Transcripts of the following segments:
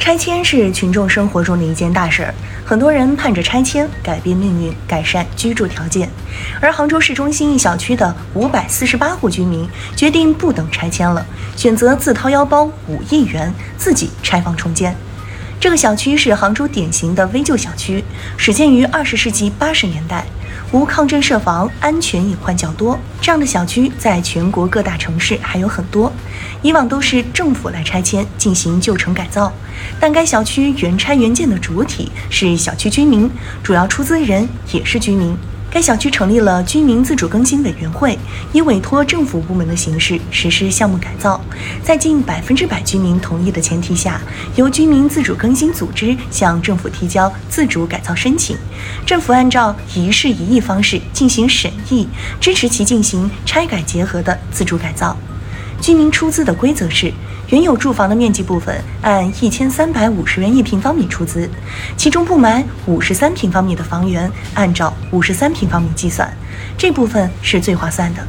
拆迁是群众生活中的一件大事儿，很多人盼着拆迁改变命运、改善居住条件。而杭州市中心一小区的五百四十八户居民决定不等拆迁了，选择自掏腰包五亿元自己拆房重建。这个小区是杭州典型的危旧小区，始建于二十世纪八十年代。无抗震设防，安全隐患较多。这样的小区在全国各大城市还有很多。以往都是政府来拆迁进行旧城改造，但该小区原拆原建的主体是小区居民，主要出资人也是居民。该小区成立了居民自主更新委员会，以委托政府部门的形式实施项目改造，在近百分之百居民同意的前提下，由居民自主更新组织向政府提交自主改造申请，政府按照一事一议方式进行审议，支持其进行拆改结合的自主改造。居民出资的规则是。原有住房的面积部分按一千三百五十元一平方米出资，其中不满五十三平方米的房源按照五十三平方米计算，这部分是最划算的。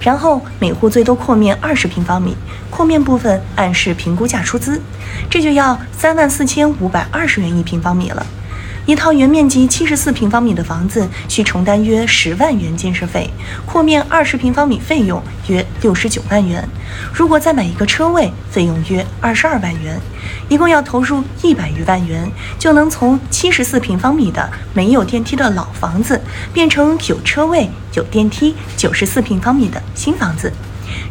然后每户最多扩面二十平方米，扩面部分按市评估价出资，这就要三万四千五百二十元一平方米了。一套原面积七十四平方米的房子需承担约十万元建设费，扩面二十平方米费用约六十九万元。如果再买一个车位，费用约二十二万元，一共要投入一百余万元，就能从七十四平方米的没有电梯的老房子变成有车位、有电梯、九十四平方米的新房子。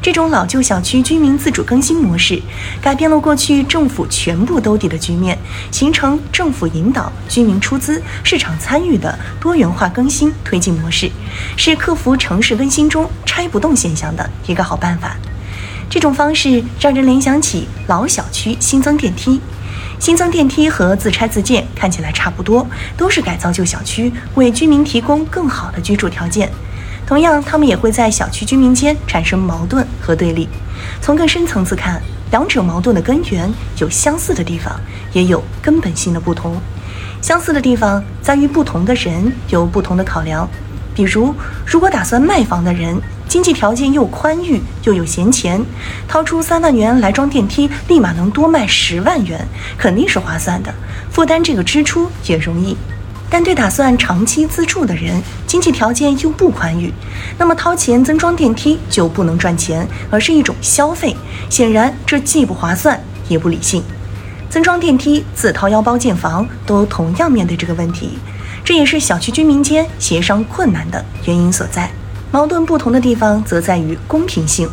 这种老旧小区居民自主更新模式，改变了过去政府全部兜底的局面，形成政府引导、居民出资、市场参与的多元化更新推进模式，是克服城市更新中拆不动现象的一个好办法。这种方式让人联想起老小区新增电梯，新增电梯和自拆自建看起来差不多，都是改造旧小区，为居民提供更好的居住条件。同样，他们也会在小区居民间产生矛盾和对立。从更深层次看，两者矛盾的根源有相似的地方，也有根本性的不同。相似的地方在于不同的人有不同的考量。比如，如果打算卖房的人经济条件又宽裕又有闲钱，掏出三万元来装电梯，立马能多卖十万元，肯定是划算的，负担这个支出也容易。但对打算长期自住的人，经济条件又不宽裕，那么掏钱增装电梯就不能赚钱，而是一种消费。显然，这既不划算，也不理性。增装电梯、自掏腰包建房，都同样面对这个问题，这也是小区居民间协商困难的原因所在。矛盾不同的地方则在于公平性。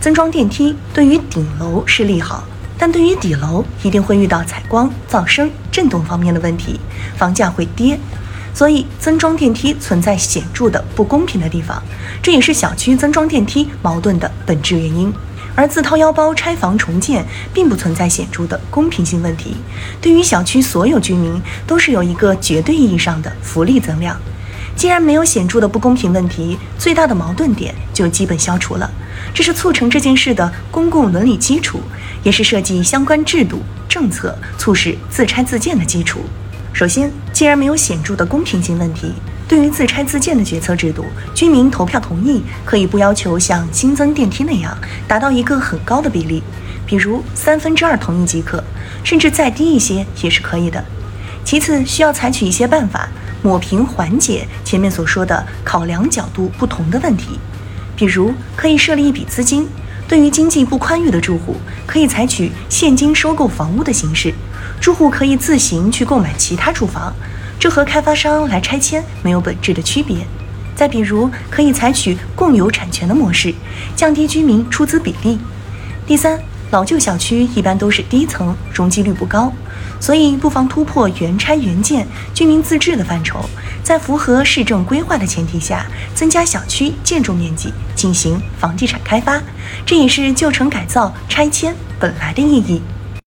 增装电梯对于顶楼是利好。但对于底楼，一定会遇到采光、噪声、震动方面的问题，房价会跌。所以增装电梯存在显著的不公平的地方，这也是小区增装电梯矛盾的本质原因。而自掏腰包拆房重建，并不存在显著的公平性问题，对于小区所有居民都是有一个绝对意义上的福利增量。既然没有显著的不公平问题，最大的矛盾点就基本消除了。这是促成这件事的公共伦理基础，也是设计相关制度政策、促使自拆自建的基础。首先，既然没有显著的公平性问题，对于自拆自建的决策制度，居民投票同意可以不要求像新增电梯那样达到一个很高的比例，比如三分之二同意即可，甚至再低一些也是可以的。其次，需要采取一些办法。抹平缓解前面所说的考量角度不同的问题，比如可以设立一笔资金，对于经济不宽裕的住户，可以采取现金收购房屋的形式，住户可以自行去购买其他住房，这和开发商来拆迁没有本质的区别。再比如，可以采取共有产权的模式，降低居民出资比例。第三。老旧小区一般都是低层，容积率不高，所以不妨突破原拆原建、居民自治的范畴，在符合市政规划的前提下，增加小区建筑面积，进行房地产开发，这也是旧城改造拆迁本来的意义。